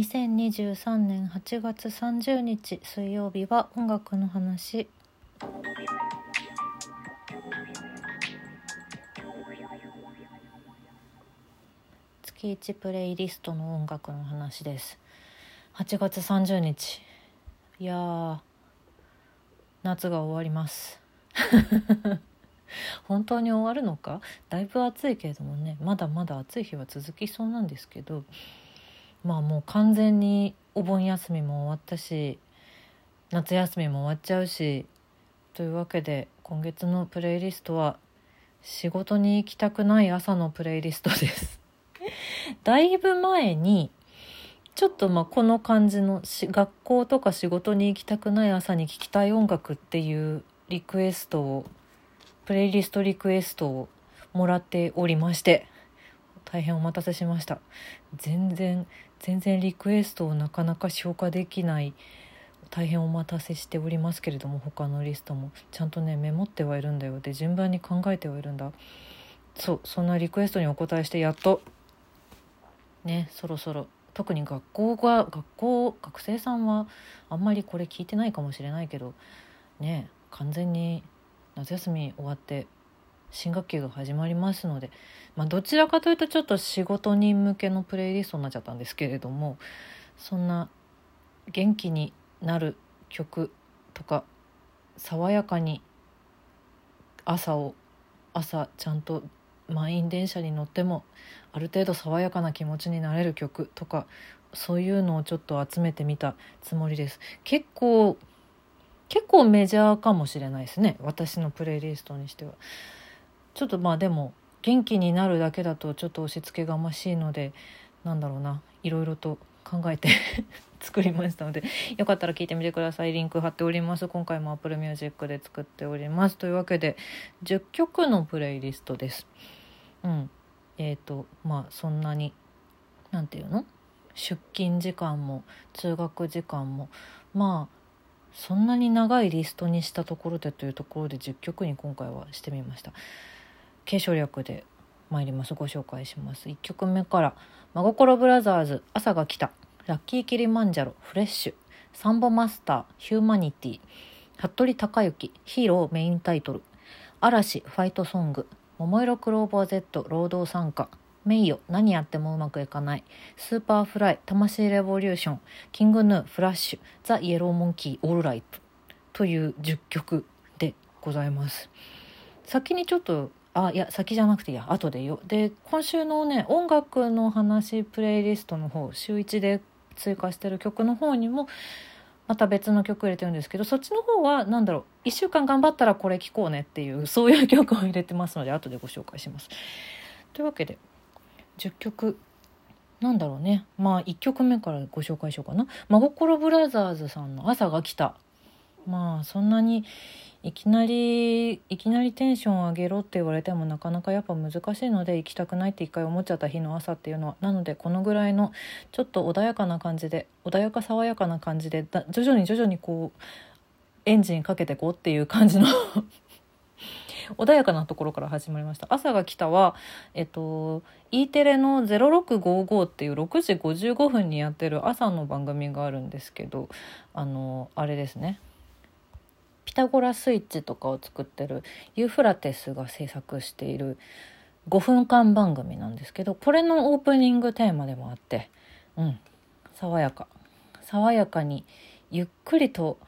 2023年8月30日水曜日は音楽の話。月1プレイリストの音楽の話です。8月30日。いやー夏が終わります。本当に終わるのか？だいぶ暑いけれどもねまだまだ暑い日は続きそうなんですけど。まあもう完全にお盆休みも終わったし夏休みも終わっちゃうしというわけで今月のプレイリストは仕事に行きたくない朝のプレイリストです。だいぶ前にちょっとまあこの感じの学校とか仕事に行きたくない朝に聴きたい音楽っていうリクエストをプレイリストリクエストをもらっておりまして大変お待たせしました。全然全然リクエストをなかなか消化できない大変お待たせしておりますけれども他のリストも。ちゃんとねメモってはいるんだよ。で順番に考えてはいるんだ。そうそんなリクエストにお答えしてやっと。ねそろそろ。特に学校が学校学生さんはあんまりこれ聞いてないかもしれないけどね完全に夏休み終わって新学期が始まりますので、まあ、どちらかというとちょっと仕事人向けのプレイリストになっちゃったんですけれどもそんな元気になる曲とか爽やかに朝を朝ちゃんと満員電車に乗ってもある程度爽やかな気持ちになれる曲とかそういうのをちょっと集めてみたつもりです。結構結構メジャーかもしれないですね。私のプレイリストにしては。ちょっとまあでも元気になるだけだとちょっと押し付けがましいのでなんだろうないろいろと考えて 作りましたのでよかったら聞いてみてください。リンク貼っております。今回も Apple Music で作っております。というわけで10曲のプレイリストです。うん。えっ、ー、とまあそんなに何て言うの？出勤時間も通学時間も。まあそんなに長いリストにしたところでというところで10曲に今回はしてみました。継承略で参ります。ご紹介します。1曲目から「真心ブラザーズ朝が来た」「ラッキーキリマンジャロ」「フレッシュ」「サンボマスター」「ヒューマニティ」「服部孝之」「ヒーロー」メインタイトル「嵐」「ファイトソング」「桃色クローバー Z」「労働参加」名誉何やってもうまくいかない。Superfly タマシイレボリューション。 King Gnu Flash。 THE YELLOW MONKEY ALRIGHT。という10曲でございます。先にちょっとあいや先じゃなくていや。後でよで今週のね音楽の話プレイリストの方週1で追加してる曲の方にもまた別の曲入れてるんですけどそっちの方は何だろう。1週間頑張ったらこれ聴こうねっていうそういう曲を入れてますので後でご紹介します。というわけで10曲。なんだろうね。まあ1曲目からご紹介しようかな「真心ブラザーズ」さんの「朝が来た」まあそんなにいきなりいきなりテンション上げろって言われてもなかなかやっぱ難しいので行きたくないって一回思っちゃった日の朝っていうのはなのでこのぐらいのちょっと穏やかな感じで穏やか爽やかな感じで徐々に徐々にこうエンジンかけてこうっていう感じの 穏やかなところから始まりました。朝が来たはえっと E テレの0655っていう6時55分にやってる朝の番組があるんですけどあのあれですね。ピタゴラスイッチとかを作ってるユーフラテスが制作している5分間番組なんですけどこれのオープニングテーマでもあってうん爽やか。爽やかにゆっくりと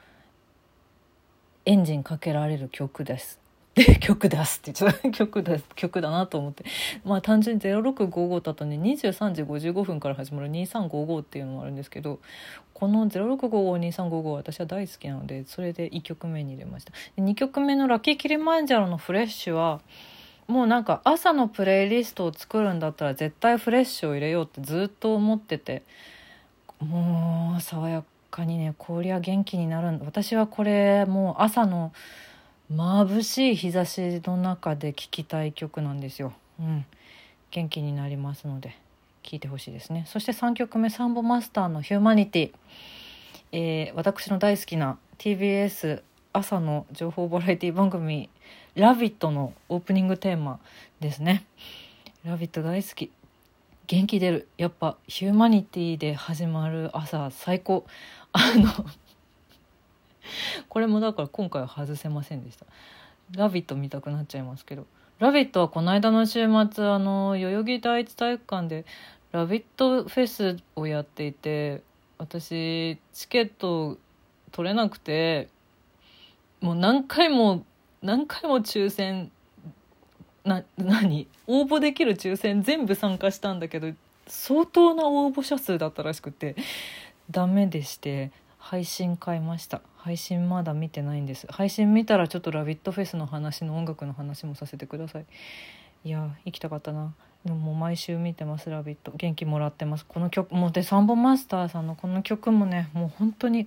エンジンかけられる曲です。で曲出すってちゃった 曲出す曲だなと思って。まあ単純に0655だとね23時55分から始まる2355っていうのもあるんですけどこの06552355私は大好きなのでそれで1曲目に入れました。2曲目の「ラッキーキリマンジャロのフレッシュは」もうなんか朝のプレイリストを作るんだったら絶対フレッシュを入れようってずっと思っててもう爽やかにねこりゃ元気になるんだ。私はこれもう朝の眩しい日差しの中で聴きたい曲なんですよ。うん、元気になりますので聴いてほしいですね。そして3曲目サンボマスターの「ヒューマニティ」えー、私の大好きな TBS 朝の情報バラエティ番組「ラビット!」のオープニングテーマですね。ラビット大好き。元気出るやっぱヒューマニティで始まる朝最高あの これもだから今回は外せませんでした「ラビット!」見たくなっちゃいますけど「ラビット!」はこの間の週末あの代々木第一体育館で「ラビット!」フェスをやっていて私チケット取れなくてもう何回も何回も抽選な何？応募できる抽選全部参加したんだけど相当な応募者数だったらしくてダメでして配信買いました。配信まだ見てないんです。配信見たらちょっと「ラビットフェス」の話の音楽の話もさせてください。いや行きたかったな。でももう毎週見てます「ラビット!」元気もらってます。この曲もうでサンボマスターさんのこの曲もねもう本当に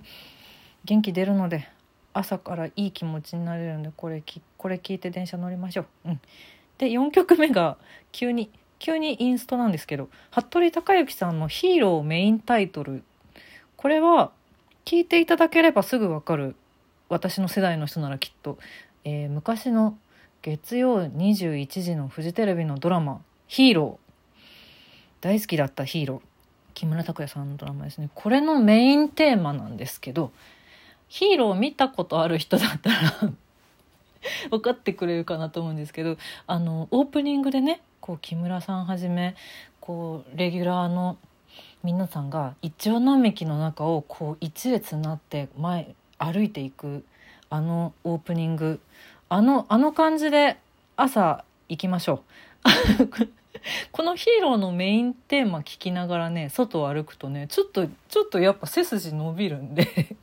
元気出るので朝からいい気持ちになれるんでこれきこれ聞いて電車乗りましょう。うん、で4曲目が急に急にインストなんですけど服部孝之さんの「ヒーロー」メインタイトル。これは聞いていただければすぐわかる。私の世代の人ならきっと、えー、昔の月曜21時のフジテレビのドラマ「ヒーロー」大好きだったヒーロー。木村拓哉さんのドラマですね。これのメインテーマなんですけどヒーロー見たことある人だったら 分かってくれるかなと思うんですけどあのオープニングでねこう木村さんはじめこうレギュラーの皆さんがイチョウ並木の中をこう一列になって前歩いていくあのオープニング。あのあの感じで朝行きましょう。このヒーローのメインテーマ聞きながらね外を歩くとねちょっとちょっとやっぱ背筋伸びるんで。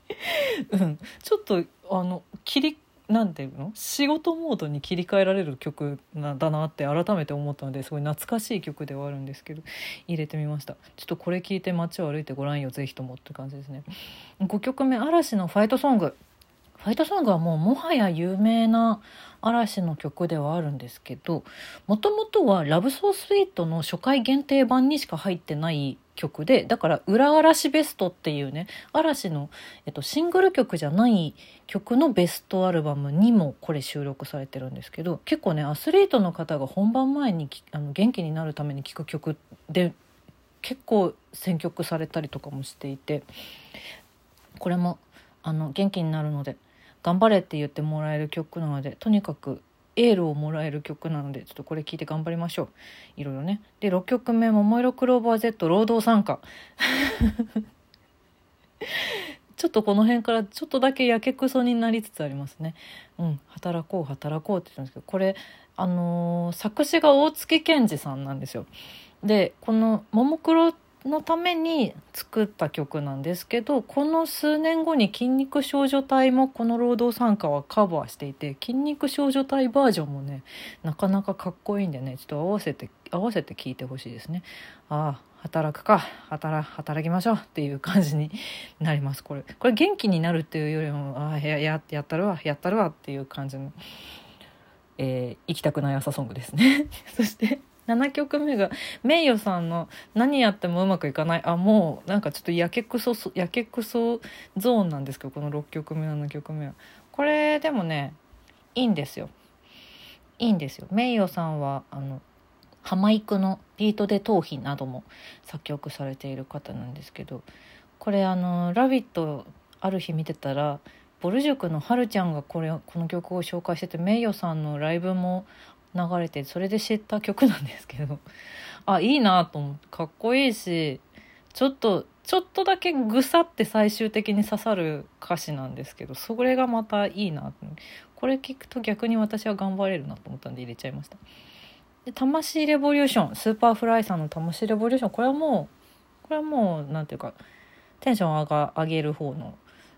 うん、ちょっとあの切りなんていうの？仕事モードに切り替えられる曲なんだなって改めて思ったのですごい懐かしい曲ではあるんですけど入れてみました。ちょっとこれ聞いて街を歩いてごらんよぜひともって感じですね。5曲目嵐のファイトソング。ファイトソングはもうもはや有名な嵐の曲ではあるんですけどもともとは「ラブソースイートの初回限定版にしか入ってない曲でだから「裏嵐ベスト」っていうね嵐の、えっと、シングル曲じゃない曲のベストアルバムにもこれ収録されてるんですけど結構ねアスリートの方が本番前にあの元気になるために聴く曲で結構選曲されたりとかもしていてこれもあの元気になるので頑張れって言ってもらえる曲なのでとにかくエールをもらえる曲なのでちょっとこれ聞いて頑張りましょういろいろねで6曲目「桃色クローバー Z 労働参加」ちょっとこの辺からちょっとだけやけくそになりつつありますね。うん、働こう働こうって言ってるんですけどこれあのー、作詞が大月健二さんなんですよ。でこの「ももクロ」のために作った曲なんですけどこの数年後に筋肉少女隊もこの労働参加はカバーしていて筋肉少女隊バージョンもねなかなかかっこいいんでねちょっと合わせて合わせて聴いてほしいですね。ああ働くか。働働きましょう。っていう感じになります。これこれ元気になるっていうよりもああやややったるわやったるわっていう感じの、えー、行きたくない朝ソングですね。そして7曲目が名誉さんの「何やってもうまくいかない」あもうなんかちょっとやけくそやけくそゾーンなんですけどこの6曲目7曲目は。これでもねいいんですよ。いいんですよ。名誉さんはあのハマイクのビートで頭皮なども作曲されている方なんですけどこれあの「ラビット!」ある日見てたらボル塾のはるちゃんがこれこの曲を紹介してて名誉さんのライブも流れてそれで知った曲なんですけど。あいいなと思ってかっこいいしちょっとちょっとだけぐさって最終的に刺さる歌詞なんですけどそれがまたいいなこれ聞くと逆に私は頑張れるなと思ったんで入れちゃいました。でタマシイレボリューション Superfly さんのタマシイレボリューションこれはもうこれはもう何ていうかテンション上が上げる方の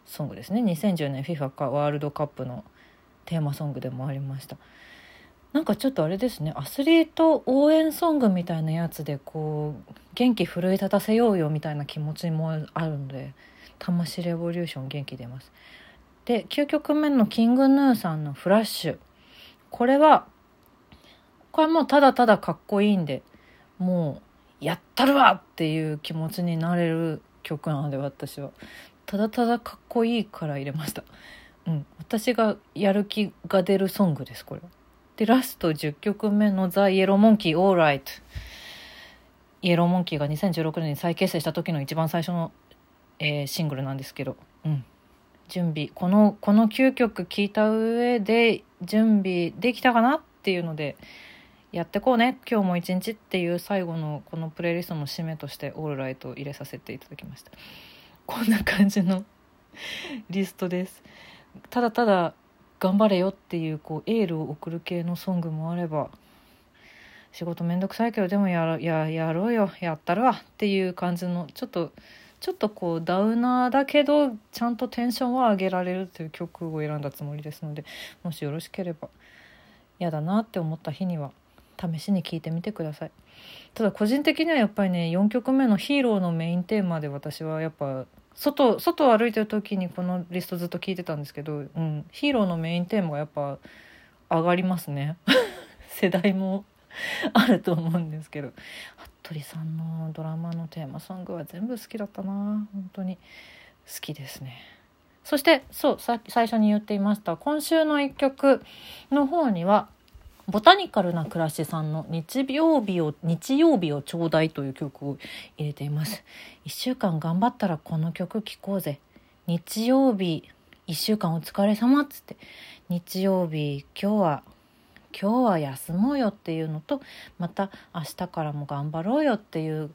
ソングですね。2010年 FIFA ワールドカップのテーマソングでもありました。なんかちょっとあれですねアスリート応援ソングみたいなやつでこう元気奮い立たせようよみたいな気持ちもあるので「タマシイレボリューション」元気出ます。で9曲目のキングヌーさんの「フラッシュ」これはこれもうただただかっこいいんでもうやったるわっていう気持ちになれる曲なので私はただただかっこいいから入れました。うん、私がやる気が出るソングですこれは。で、ラスト10曲目のザ・イエローモンキー・オーライト。イエローモンキーが2016年に再結成した時の一番最初の、えー、シングルなんですけど、うん、準備。このこの9曲聴いた上で準備できたかなっていうのでやってこうね。今日も一日っていう最後のこのプレイリストの締めとして「オールライト」を入れさせていただきました。こんな感じの リストです。ただただ頑張れよっていうこうエールを送る系のソングもあれば仕事めんどくさいけどでもやろややろうよやったるわっていう感じのちょっとちょっとこうダウナーだけどちゃんとテンションは上げられるという曲を選んだつもりですのでもしよろしければ嫌だなって思った日には試しに聞いてみてください。ただ個人的にはやっぱりね4曲目の「ヒーロー」のメインテーマで私はやっぱ外外を歩いてる時にこのリストずっと聞いてたんですけど、うん、ヒーローのメインテーマがやっぱ上がりますね。世代も あると思うんですけど。服部さんのドラマのテーマソングは全部好きだったな。本当に。好きですね。そしてそうさ最初に言っていました。今週の一曲の方にはボタニカルな暮らしさんの日曜日を、日曜日をちょうだいという曲を入れています。一週間頑張ったらこの曲聴こうぜ。日曜日、一週間お疲れ様っつって、日曜日、今日は、今日は休もうよっていうのと、また明日からも頑張ろうよっていう、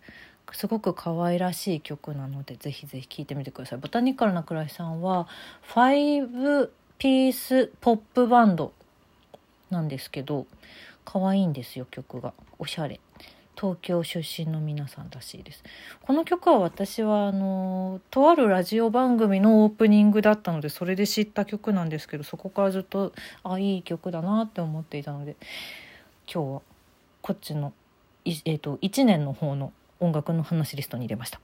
すごく可愛らしい曲なので、ぜひぜひ聴いてみてください。ボタニカルな暮らしさんは、ファイブピースポップバンドなんですけど可愛いんですよ曲が。おしゃれ。東京出身の皆さんらしいです。この曲は私はあのとあるラジオ番組のオープニングだったのでそれで知った曲なんですけどそこからずっとあいい曲だなって思っていたので今日はこっちのえーと、と1年の方の音楽の話リストに入れました。